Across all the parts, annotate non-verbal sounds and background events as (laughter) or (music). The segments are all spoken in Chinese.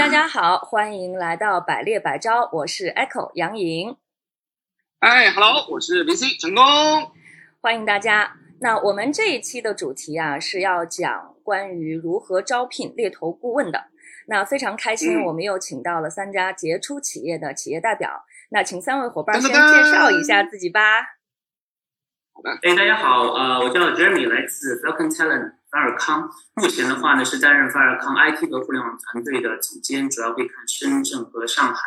大家好，欢迎来到百猎百招，我是 Echo 杨颖。哎，Hello，我是 VC 成功，欢迎大家。那我们这一期的主题啊，是要讲关于如何招聘猎头顾问的。那非常开心，我们又请到了三家杰出企业的企业代表。那请三位伙伴先介绍一下自己吧。好的，哎，大家好，呃，我叫 Jeremy，来自 Falcon Talent。法尔康目前的话呢是担任法尔康 IT 和互联网团队的总监，主要会看深圳和上海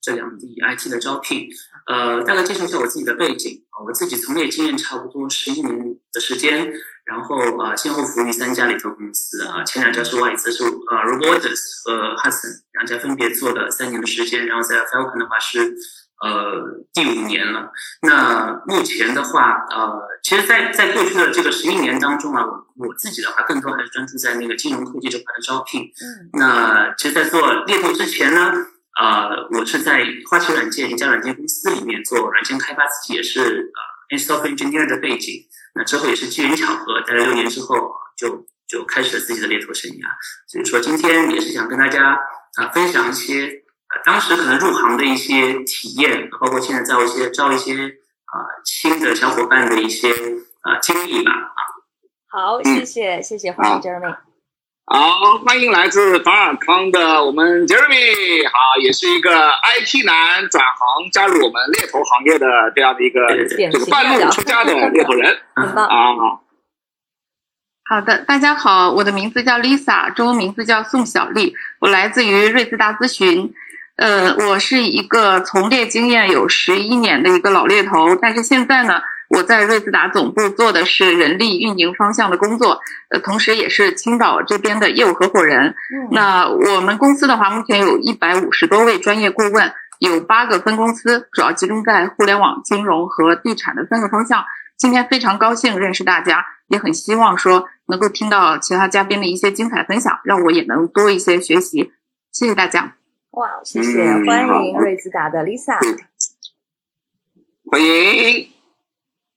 这两地 IT 的招聘。呃，大概介绍一下我自己的背景啊，我自己从业经验差不多十一年的时间，然后啊先后服务于三家猎头公司啊，前两家是外资，是呃 Robotics 和 Hudson 两家分别做了三年的时间，然后在 Falcon 的话是。呃，第五年了。那目前的话，呃，其实，在在过去的这个十一年当中啊，我我自己的话，更多还是专注在那个金融科技这块的招聘。嗯。那其实，在做猎头之前呢，呃，我是在花旗软件一家软件公司里面做软件开发，自己也是呃 software engineer 的背景。那之后也是机缘巧合，待了六年之后，就就开始了自己的猎头生涯。所以说，今天也是想跟大家啊分享一些。当时可能入行的一些体验，包括现在在一些招一些啊新的小伙伴的一些啊经历吧啊。好，谢谢谢谢，欢迎 Jeremy。好，欢迎来自法尔康的我们 Jeremy，好，也是一个 IT 男转行加入我们猎头行业的这样的一个这个半路出家的猎头人，(laughs) 很棒啊。好的，大家好，我的名字叫 Lisa，中文名字叫宋小丽，我来自于瑞兹达咨询。呃，我是一个从猎经验有十一年的一个老猎头，但是现在呢，我在瑞兹达总部做的是人力运营方向的工作，呃，同时也是青岛这边的业务合伙人。那我们公司的话，目前有一百五十多位专业顾问，有八个分公司，主要集中在互联网、金融和地产的三个方向。今天非常高兴认识大家，也很希望说能够听到其他嘉宾的一些精彩分享，让我也能多一些学习。谢谢大家。哇，谢谢，欢迎瑞兹达的 Lisa，欢迎，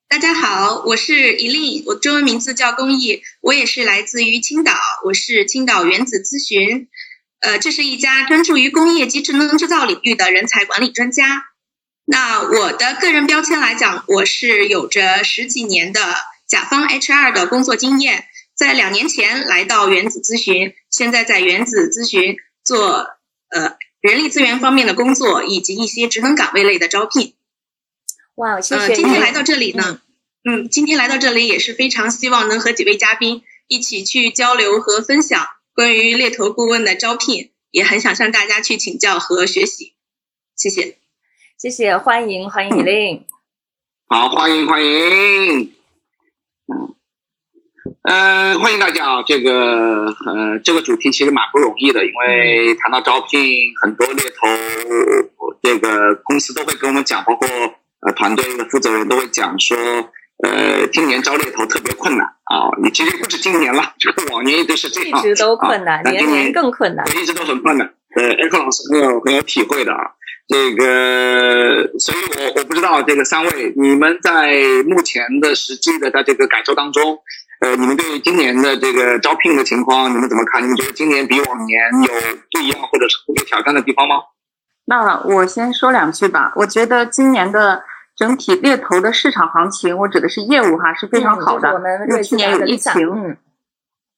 大家好，我是伊丽，我中文名字叫公益，我也是来自于青岛，我是青岛原子咨询，呃，这是一家专注于工业及智能制造领域的人才管理专家。那我的个人标签来讲，我是有着十几年的甲方 HR 的工作经验，在两年前来到原子咨询，现在在原子咨询做呃。人力资源方面的工作，以及一些职能岗位类的招聘。哇，谢谢！今天来到这里呢，嗯，今天来到这里也是非常希望能和几位嘉宾一起去交流和分享关于猎头顾问的招聘，也很想向大家去请教和学习。谢谢，谢谢，欢迎欢迎李玲。好，欢迎欢迎。嗯。嗯，欢迎大家啊！这个呃，这个主题其实蛮不容易的，因为谈到招聘，很多猎头这个公司都会跟我们讲，包括呃团队的负责人都会讲说，呃，今年招猎头特别困难啊！你其实不止今年了，这个往年也都是这样，一直都困难，年年更困难，一直都很困难。呃艾克老师很有很有体会的啊，这个，所以我我不知道这个三位，你们在目前的实际的在这个感受当中。呃，你们对今年的这个招聘的情况，你们怎么看？你们觉得今年比往年有不一样或者是特别挑战的地方吗？那我先说两句吧。我觉得今年的整体猎头的市场行情，我指的是业务哈，是非常好的。因为去年有疫情。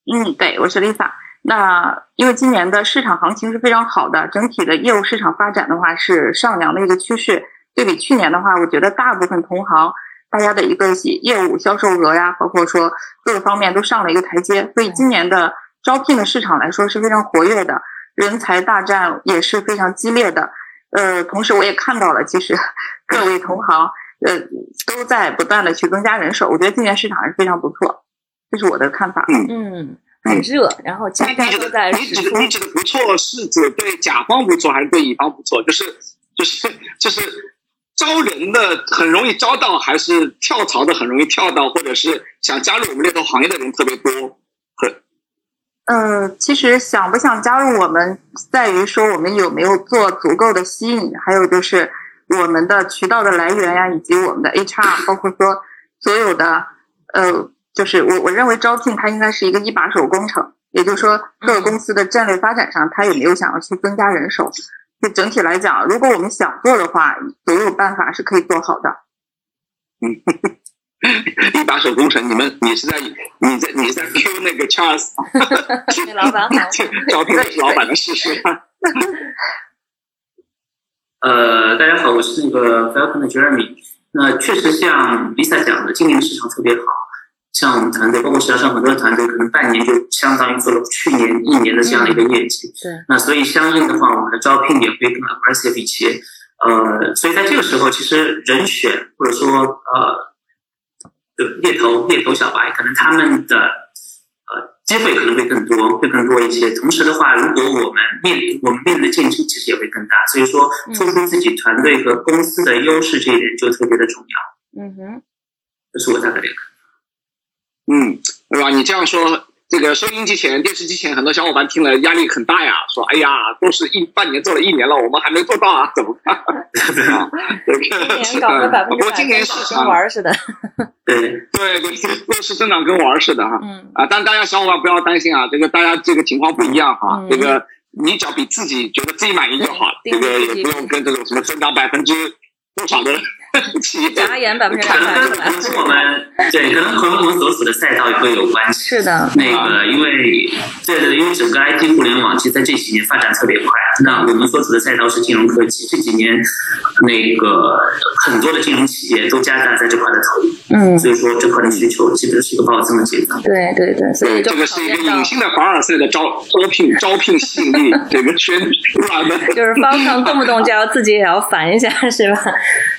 嗯，对，我是 Lisa。那因为今年的市场行情是非常好的，整体的业务市场发展的话是上扬的一个趋势。对比去年的话，我觉得大部分同行。大家的一个业务销售额呀，包括说各个方面都上了一个台阶，所以今年的招聘的市场来说是非常活跃的，人才大战也是非常激烈的。呃，同时我也看到了，其实 (laughs) 各位同行呃都在不断的去增加人手，我觉得今年市场还是非常不错，这是我的看法。嗯，很热，然后大家都在。你指的你指的不错是指对甲方不错，还是对乙方不错？就是就是就是。招人的很容易招到，还是跳槽的很容易跳到，或者是想加入我们猎头行业的人特别多。很，嗯，其实想不想加入我们，在于说我们有没有做足够的吸引，还有就是我们的渠道的来源呀，以及我们的 HR，包括说所有的，呃，就是我我认为招聘它应该是一个一把手工程。也就是说，各个公司的战略发展上，他有没有想要去增加人手。就整体来讲，如果我们想做的话，总有办法是可以做好的。嗯，(laughs) 一把手工程，你们你是在你在你在 Q 那个 Charles？(laughs) 老板 (laughs) 好，招聘的是老板的事实。呃，大家好，我是那个 Falcon 的 Jeremy。那确实像 Lisa 讲的，今年市场特别好。像我们团队，包括实际上很多团队，可能半年就相当于做了去年一年的这样的一个业绩。对。那所以相应的话，我们的招聘也会更 aggressive 一些。呃，所以在这个时候，其实人选或者说呃，猎头猎头小白，可能他们的呃机会可能会更多，会更多一些。同时的话，如果我们面我们面临的竞争其实也会更大。所以说，突出自己团队和公司的优势这一点就特别的重要。嗯哼，这是我大概的看嗯，对吧？你这样说，这个收音机前、电视机前很多小伙伴听了压力很大呀，说：“哎呀，都是一半年做了一年了，我们还没做到啊，怎么办？” (laughs) 今年 (laughs) 搞得百分之百跟跟玩似的。(laughs) 对对对，都是增长跟玩似的哈。嗯啊，但大家小伙伴不要担心啊，这个大家这个情况不一样哈。这个你只要比自己觉得自己满意就好了，这个也不用跟这种什么增长百分之多少的。(laughs) 眨眼百分之可能跟我们对，可能和我们所处的赛道也会有关系。是的，那个因为对对，因为整个 IT 互联网其实在这几年发展特别快。那我们所处的赛道是金融科技，这几年那个很多的金融企业都加大在这块的投入。嗯，所以说这块的需求基本是一个暴增的阶段。对对对，所以这个是一个隐性的凡尔赛的招招聘招聘吸引力这个宣传的。(laughs) 就是方向动不动就要自己也要烦一下，是吧？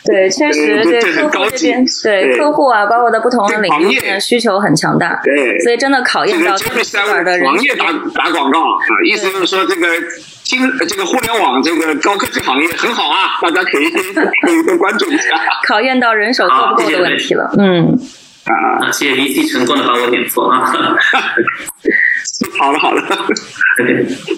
对。确实，对客户这边，对客户啊，包括在不同的领域的需求很强大，对，所以真的考验到这边的行业打打广告啊，意思就是说这个金这个互联网这个高科技行业很好啊，大家可以可以多关注一下。考验到人手够不够的问题了，嗯。啊，谢谢 VC 成功的把我点错啊。(laughs) 好 (laughs) 了好了，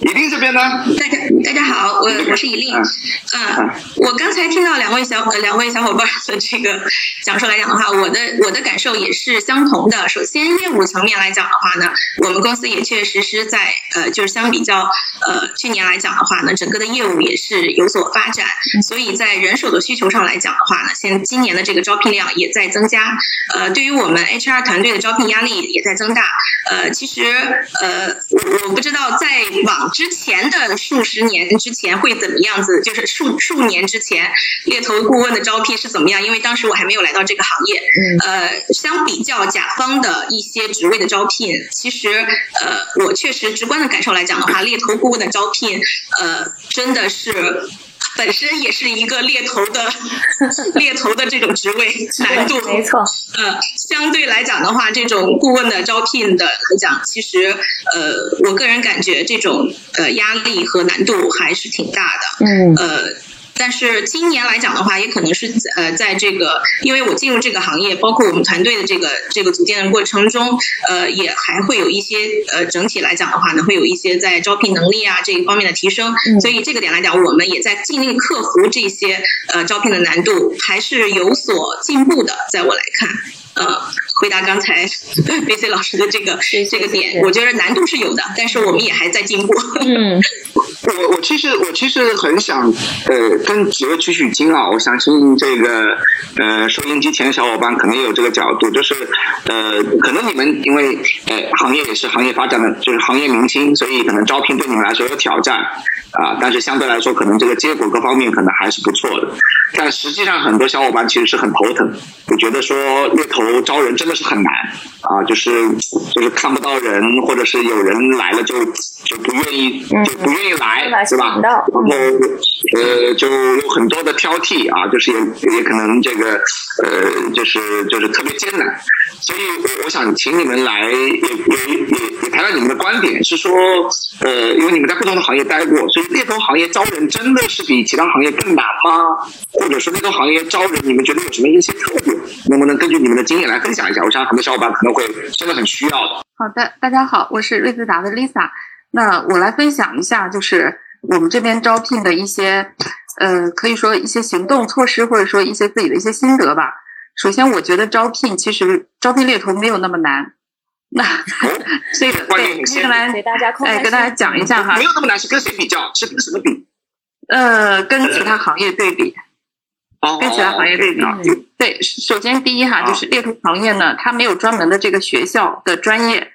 一定 (laughs) 这边呢？大家大家好，我我是以令。嗯，我刚才听到两位小两位小伙伴的这个讲述来讲的话，我的我的感受也是相同的。首先，业务层面来讲的话呢，我们公司也确确实是在呃，就是相比较呃去年来讲的话呢，整个的业务也是有所发展。所以在人手的需求上来讲的话呢，现今年的这个招聘量也在增加。呃，对于我们 HR 团队的招聘压力也在增大。呃，其实呃。我我不知道在往之前的数十年之前会怎么样子，就是数数年之前猎头顾问的招聘是怎么样？因为当时我还没有来到这个行业。呃，相比较甲方的一些职位的招聘，其实呃，我确实直观的感受来讲的话，猎头顾问的招聘，呃，真的是。本身也是一个猎头的 (laughs) 猎头的这种职位难度，没错。呃，相对来讲的话，这种顾问的招聘的来讲，其实呃，我个人感觉这种呃压力和难度还是挺大的。嗯。呃。但是今年来讲的话，也可能是呃，在这个，因为我进入这个行业，包括我们团队的这个这个组建的过程中，呃，也还会有一些呃，整体来讲的话呢，会有一些在招聘能力啊这一方面的提升。所以这个点来讲，我们也在尽力克服这些呃招聘的难度，还是有所进步的。在我来看，呃，回答刚才 (laughs) B C 老师的这个这个点，我觉得难度是有的，但是我们也还在进步。(laughs) 嗯。我我其实我其实很想呃跟几位取取经啊，我相信这个呃收音机前的小伙伴可能也有这个角度，就是呃可能你们因为呃行业也是行业发展的，就是行业明星，所以可能招聘对你们来说有挑战啊，但是相对来说可能这个结果各方面可能还是不错的，但实际上很多小伙伴其实是很头疼，我觉得说猎头招人真的是很难啊，就是就是看不到人，或者是有人来了就就不愿意就不愿意来。是吧？然后呃，就有很多的挑剔啊，就是也也可能这个呃，就是就是特别艰难。所以我想请你们来也也也也谈谈你们的观点，是说呃，因为你们在不同的行业待过，所以猎头行业招人真的是比其他行业更难吗？或者说那个行业招人，你们觉得有什么一些特点？能不能根据你们的经验来分享一下？我想很多小伙伴可能会真的很需要的。好的，大家好，我是瑞思达的 Lisa。那我来分享一下，就是我们这边招聘的一些，呃，可以说一些行动措施，或者说一些自己的一些心得吧。首先，我觉得招聘其实招聘猎头没有那么难，(laughs) 那这个对，接下来给大家哎，跟大家讲一下哈，没有那么难，是跟谁比较？是跟什么比？呃，跟其他行业对比，跟其他行业对比。对，首先第一哈，就是猎头行业呢，它没有专门的这个学校的专业，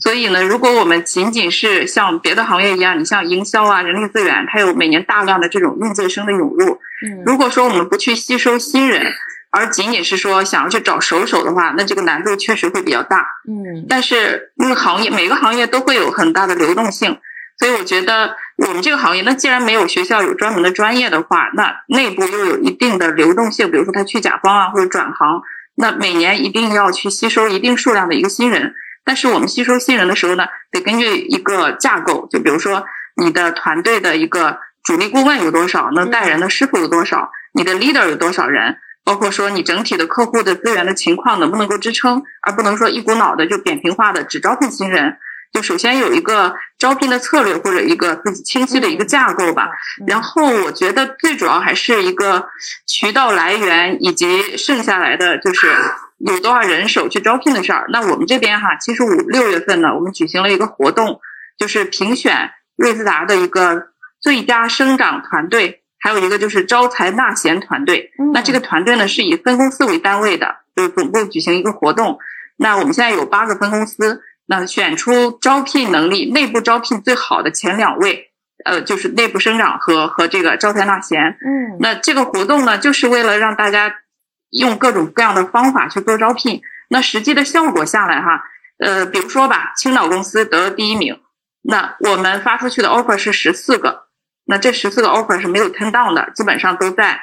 所以呢，如果我们仅仅是像别的行业一样，你像营销啊、人力资源，它有每年大量的这种应届生的涌入，如果说我们不去吸收新人。而仅仅是说想要去找熟手的话，那这个难度确实会比较大。嗯，但是因为行业每个行业都会有很大的流动性，所以我觉得我们这个行业，那既然没有学校有专门的专业的话，那内部又有一定的流动性，比如说他去甲方啊或者转行，那每年一定要去吸收一定数量的一个新人。但是我们吸收新人的时候呢，得根据一个架构，就比如说你的团队的一个主力顾问有多少，能带人的师傅有多少，你的 leader 有多少人。包括说你整体的客户的资源的情况能不能够支撑，而不能说一股脑的就扁平化的只招聘新人。就首先有一个招聘的策略或者一个自己清晰的一个架构吧。然后我觉得最主要还是一个渠道来源以及剩下来的就是有多少人手去招聘的事儿。那我们这边哈，其实五六月份呢，我们举行了一个活动，就是评选瑞思达的一个最佳生长团队。还有一个就是招财纳贤团队，那这个团队呢是以分公司为单位的，就是总部举行一个活动。那我们现在有八个分公司，那选出招聘能力、内部招聘最好的前两位，呃，就是内部生长和和这个招才纳贤。嗯，那这个活动呢，就是为了让大家用各种各样的方法去做招聘。那实际的效果下来哈，呃，比如说吧，青岛公司得了第一名，那我们发出去的 offer 是十四个。那这十四个 offer 是没有 turn down 的，基本上都在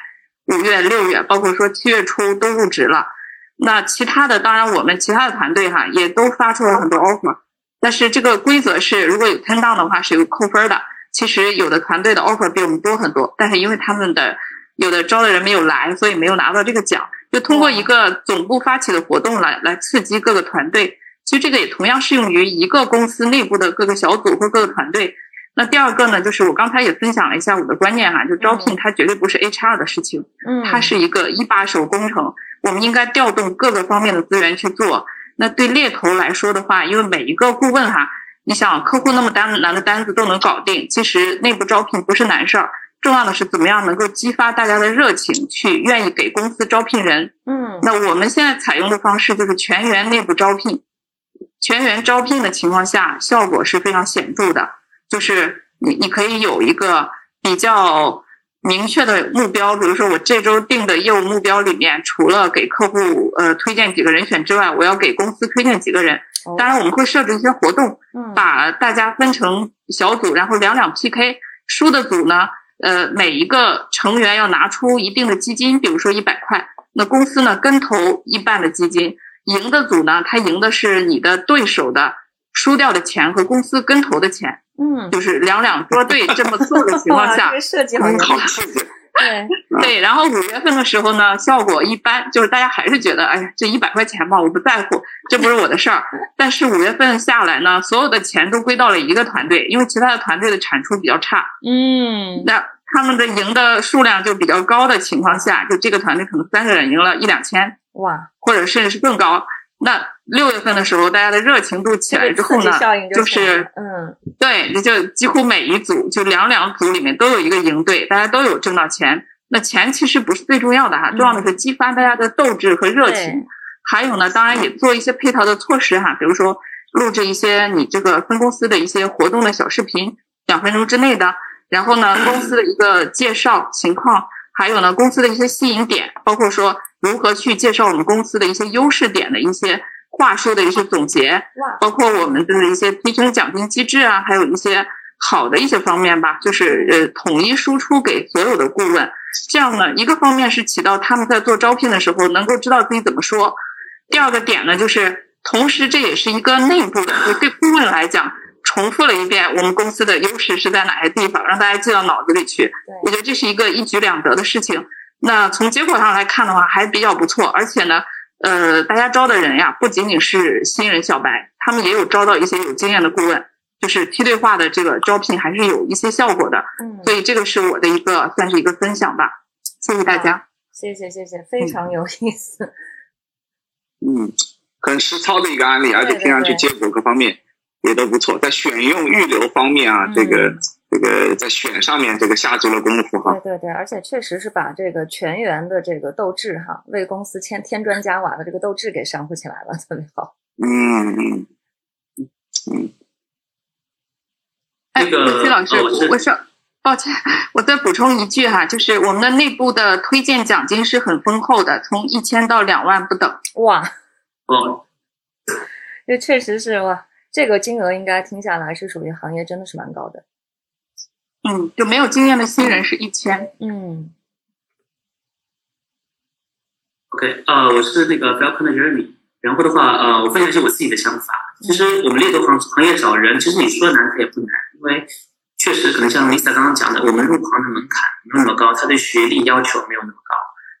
五月、六月，包括说七月初都入职了。那其他的，当然我们其他的团队哈也都发出了很多 offer，但是这个规则是，如果有 turn down 的话是有扣分的。其实有的团队的 offer 比我们多很多，但是因为他们的有的招的人没有来，所以没有拿到这个奖。就通过一个总部发起的活动来来刺激各个团队。其实这个也同样适用于一个公司内部的各个小组或各个团队。那第二个呢，就是我刚才也分享了一下我的观念哈，就招聘它绝对不是 HR 的事情，嗯，它是一个一把手工程，我们应该调动各个方面的资源去做。那对猎头来说的话，因为每一个顾问哈，你想客户那么单难的单子都能搞定，其实内部招聘不是难事儿，重要的是怎么样能够激发大家的热情，去愿意给公司招聘人。嗯，那我们现在采用的方式就是全员内部招聘，全员招聘的情况下，效果是非常显著的。就是你，你可以有一个比较明确的目标，比如说我这周定的业务目标里面，除了给客户呃推荐几个人选之外，我要给公司推荐几个人。当然，我们会设置一些活动，把大家分成小组，然后两两 PK。输的组呢，呃，每一个成员要拿出一定的基金，比如说一百块，那公司呢跟投一半的基金。赢的组呢，他赢的是你的对手的输掉的钱和公司跟投的钱。嗯，就是两两捉对这么做的情况下，这个设计好刺激。(laughs) 对对，然后五月份的时候呢，效果一般，就是大家还是觉得，哎呀，这一百块钱嘛，我不在乎，这不是我的事儿。(laughs) 但是五月份下来呢，所有的钱都归到了一个团队，因为其他的团队的产出比较差。嗯，那他们的赢的数量就比较高的情况下，就这个团队可能三个人赢了一两千，哇，或者甚至是更高。那六月份的时候，大家的热情度起来之后呢，就是嗯，对，就几乎每一组就两两组里面都有一个赢队，大家都有挣到钱。那钱其实不是最重要的哈，重要的是激发大家的斗志和热情。还有呢，当然也做一些配套的措施哈，比如说录制一些你这个分公司的一些活动的小视频，两分钟之内的。然后呢，公司的一个介绍情况，还有呢，公司的一些吸引点，包括说。如何去介绍我们公司的一些优势点的一些话术的一些总结，包括我们的一些提成奖金机制啊，还有一些好的一些方面吧，就是呃统一输出给所有的顾问。这样呢，一个方面是起到他们在做招聘的时候能够知道自己怎么说；第二个点呢，就是同时这也是一个内部的，就对顾问来讲，重复了一遍我们公司的优势是在哪些地方，让大家记到脑子里去。我觉得这是一个一举两得的事情。那从结果上来看的话，还比较不错，而且呢，呃，大家招的人呀，不仅仅是新人小白，他们也有招到一些有经验的顾问，就是梯队化的这个招聘还是有一些效果的。嗯，所以这个是我的一个算是一个分享吧，谢谢大家。谢谢谢谢，非常有意思。(laughs) 嗯，很实操的一个案例，而且听上去结果各方面也都不错。在选用预留方面啊，这个这个在选上面这个下足了功夫哈。对对对，而且确实是把这个全员的这个斗志哈，为公司添添砖加瓦的这个斗志给煽乎起来了，特别好。嗯嗯嗯。哎，崔老师，我说。抱歉，我再补充一句哈，就是我们的内部的推荐奖金是很丰厚的，从一千到两万不等。哇，哦，这确实是哇，这个金额应该听下来是属于行业真的是蛮高的。嗯，就没有经验的新人是一千。嗯。OK，呃，我是那个 Falcon 的 Jeremy，然后的话，呃，我分享一下我自己的想法。其实我们猎头行行业找人，其实你说难它也不难，因为。确实，可能像 Lisa 刚刚讲的，我们入行的门槛没有那么高，他对学历要求没有那么高。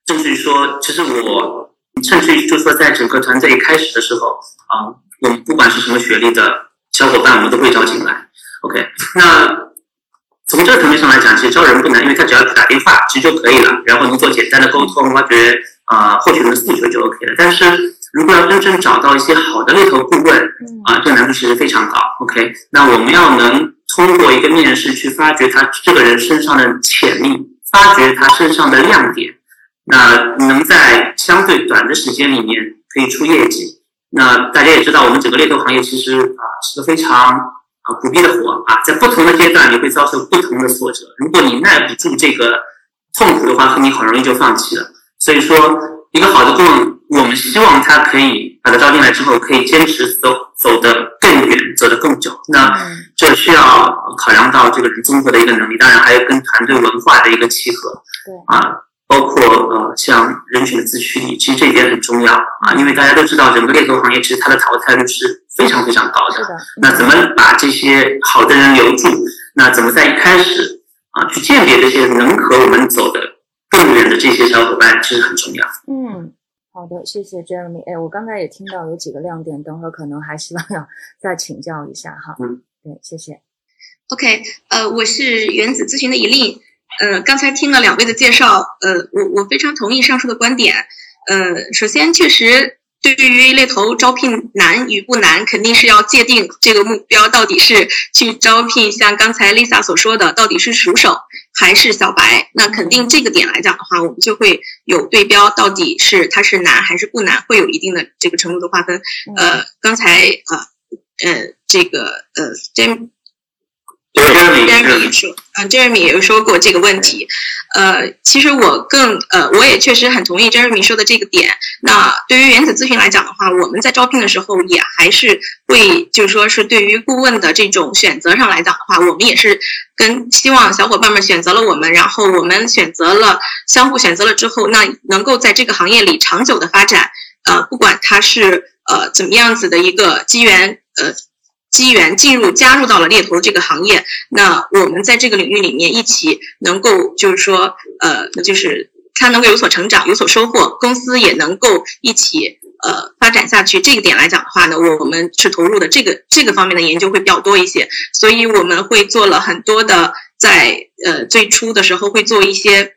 甚至于说，其实我甚至于就说，在整个团队开始的时候啊，我们不管是什么学历的小伙伴，我们都会招进来。OK，那从这个层面上来讲，其实招人不难，因为他只要打电话其实就可以了，然后能做简单的沟通，挖掘啊获取人的诉求就 OK 了。但是如果要真正找到一些好的猎头顾问啊，这个难度其实非常高。OK，那我们要能。通过一个面试去发掘他这个人身上的潜力，发掘他身上的亮点，那能在相对短的时间里面可以出业绩。那大家也知道，我们整个猎头行业其实啊是个非常啊苦逼的活啊，在不同的阶段你会遭受不同的挫折。如果你耐不住这个痛苦的话，你很容易就放弃了。所以说，一个好的顾问，我们希望他可以把他招进来之后，可以坚持走走得更远，走得更久。那这需要考量到这个人综合的一个能力，当然还有跟团队文化的一个契合。对啊，包括呃像人群的自驱力，其实这一点很重要啊，因为大家都知道，整个猎头行业其实它的淘汰率是非常非常高的。是的。那怎么把这些好的人留住？那怎么在一开始啊去鉴别这些能和我们走的？更远的这些小伙伴其实很重要。嗯，好的，谢谢 Jeremy。哎，我刚才也听到有几个亮点，等会儿可能还希望要再请教一下哈。嗯，对，谢谢。OK，呃，我是原子咨询的一令。呃，刚才听了两位的介绍，呃，我我非常同意上述的观点。呃，首先确实。对于猎头招聘难与不难，肯定是要界定这个目标到底是去招聘像刚才 Lisa 所说的，到底是熟手还是小白。那肯定这个点来讲的话，我们就会有对标，到底是它是难还是不难，会有一定的这个程度的划分。呃，刚才呃呃这个呃 J。Jeremy 说，嗯，Jeremy 也有说过这个问题，呃，其实我更，呃，我也确实很同意 Jeremy 说的这个点。那对于原子咨询来讲的话，我们在招聘的时候也还是会，就是说是对于顾问的这种选择上来讲的话，我们也是跟希望小伙伴们选择了我们，然后我们选择了相互选择了之后，那能够在这个行业里长久的发展，呃，不管他是呃怎么样子的一个机缘，呃。机缘进入加入到了猎头这个行业，那我们在这个领域里面一起能够就是说，呃，就是他能够有所成长、有所收获，公司也能够一起呃发展下去。这个点来讲的话呢，我们是投入的这个这个方面的研究会比较多一些，所以我们会做了很多的在呃最初的时候会做一些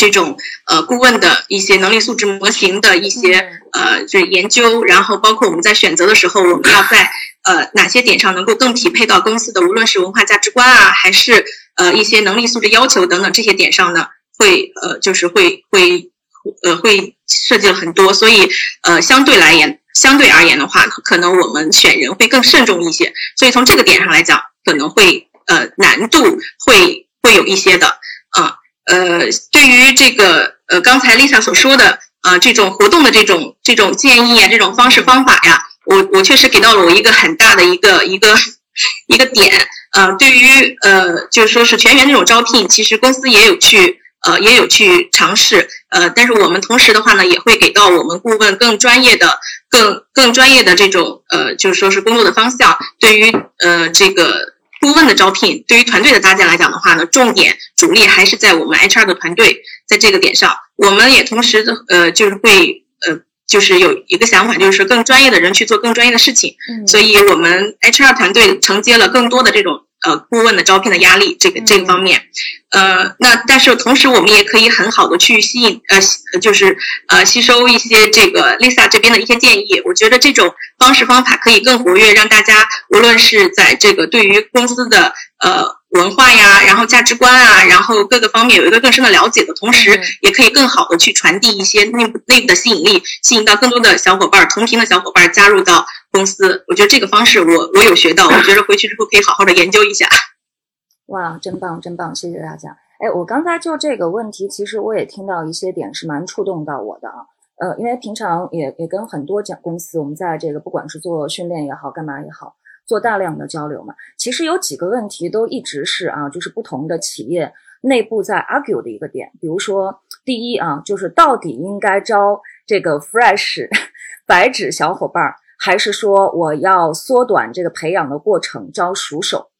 这种呃顾问的一些能力素质模型的一些呃就是研究，然后包括我们在选择的时候，我们要在。呃，哪些点上能够更匹配到公司的，无论是文化价值观啊，还是呃一些能力素质要求等等这些点上呢，会呃就是会会呃会设计了很多，所以呃相对来言相对而言的话，可能我们选人会更慎重一些，所以从这个点上来讲，可能会呃难度会会有一些的啊呃对于这个呃刚才 Lisa 所说的啊这种活动的这种这种建议啊这种方式方法呀。我我确实给到了我一个很大的一个一个 (laughs) 一个点，呃，对于呃就是说是全员这种招聘，其实公司也有去呃也有去尝试，呃，但是我们同时的话呢，也会给到我们顾问更专业的、更更专业的这种呃就是说是工作的方向。对于呃这个顾问的招聘，对于团队的搭建来讲的话呢，重点主力还是在我们 HR 的团队，在这个点上，我们也同时的呃就是会呃。就是有一个想法，就是更专业的人去做更专业的事情，所以我们 HR 团队承接了更多的这种呃顾问的招聘的压力这个这个方面。呃，那但是同时我们也可以很好的去吸引呃就是呃吸收一些这个 Lisa 这边的一些建议。我觉得这种方式方法可以更活跃，让大家无论是在这个对于公司的呃。文化呀，然后价值观啊，然后各个方面有一个更深的了解的同时，也可以更好的去传递一些内部内部的吸引力，吸引到更多的小伙伴同频的小伙伴加入到公司。我觉得这个方式我我有学到，我觉得回去之后可以好好的研究一下。哇，真棒，真棒，谢谢大家。哎，我刚才就这个问题，其实我也听到一些点是蛮触动到我的啊。呃，因为平常也也跟很多讲公司，我们在这个不管是做训练也好，干嘛也好。做大量的交流嘛，其实有几个问题都一直是啊，就是不同的企业内部在 argue 的一个点。比如说，第一啊，就是到底应该招这个 fresh (laughs) 白纸小伙伴儿，还是说我要缩短这个培养的过程，招熟手？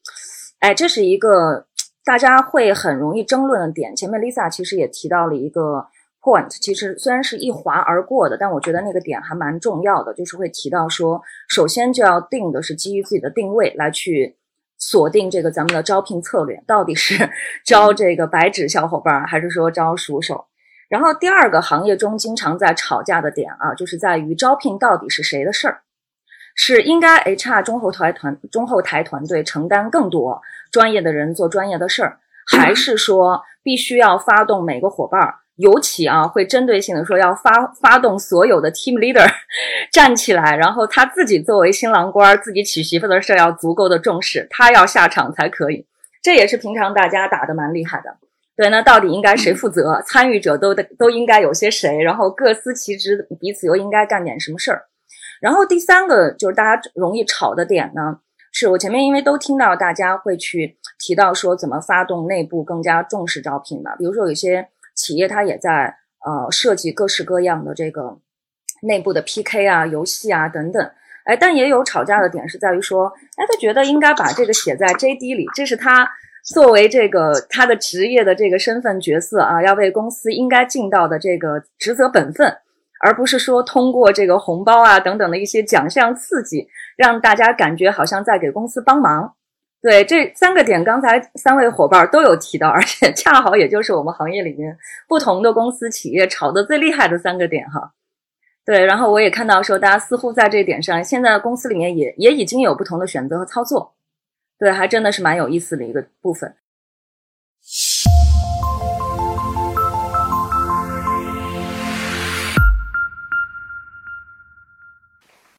哎，这是一个大家会很容易争论的点。前面 Lisa 其实也提到了一个。point 其实虽然是一划而过的，但我觉得那个点还蛮重要的，就是会提到说，首先就要定的是基于自己的定位来去锁定这个咱们的招聘策略，到底是 (laughs) 招这个白纸小伙伴，还是说招熟手？然后第二个行业中经常在吵架的点啊，就是在于招聘到底是谁的事儿，是应该 HR 中后台团中后台团队承担更多专业的人做专业的事儿，还是说必须要发动每个伙伴？尤其啊，会针对性的说要发发动所有的 team leader (laughs) 站起来，然后他自己作为新郎官，自己娶媳妇的事要足够的重视，他要下场才可以。这也是平常大家打的蛮厉害的。对，那到底应该谁负责？参与者都得都应该有些谁？然后各司其职，彼此又应该干点什么事儿？然后第三个就是大家容易吵的点呢，是我前面因为都听到大家会去提到说怎么发动内部更加重视招聘嘛，比如说有些。企业它也在呃设计各式各样的这个内部的 PK 啊、游戏啊等等，哎，但也有吵架的点是在于说，哎，他觉得应该把这个写在 JD 里，这是他作为这个他的职业的这个身份角色啊，要为公司应该尽到的这个职责本分，而不是说通过这个红包啊等等的一些奖项刺激，让大家感觉好像在给公司帮忙。对这三个点，刚才三位伙伴都有提到，而且恰好也就是我们行业里面不同的公司企业炒的最厉害的三个点哈。对，然后我也看到说，大家似乎在这点上，现在公司里面也也已经有不同的选择和操作。对，还真的是蛮有意思的一个部分。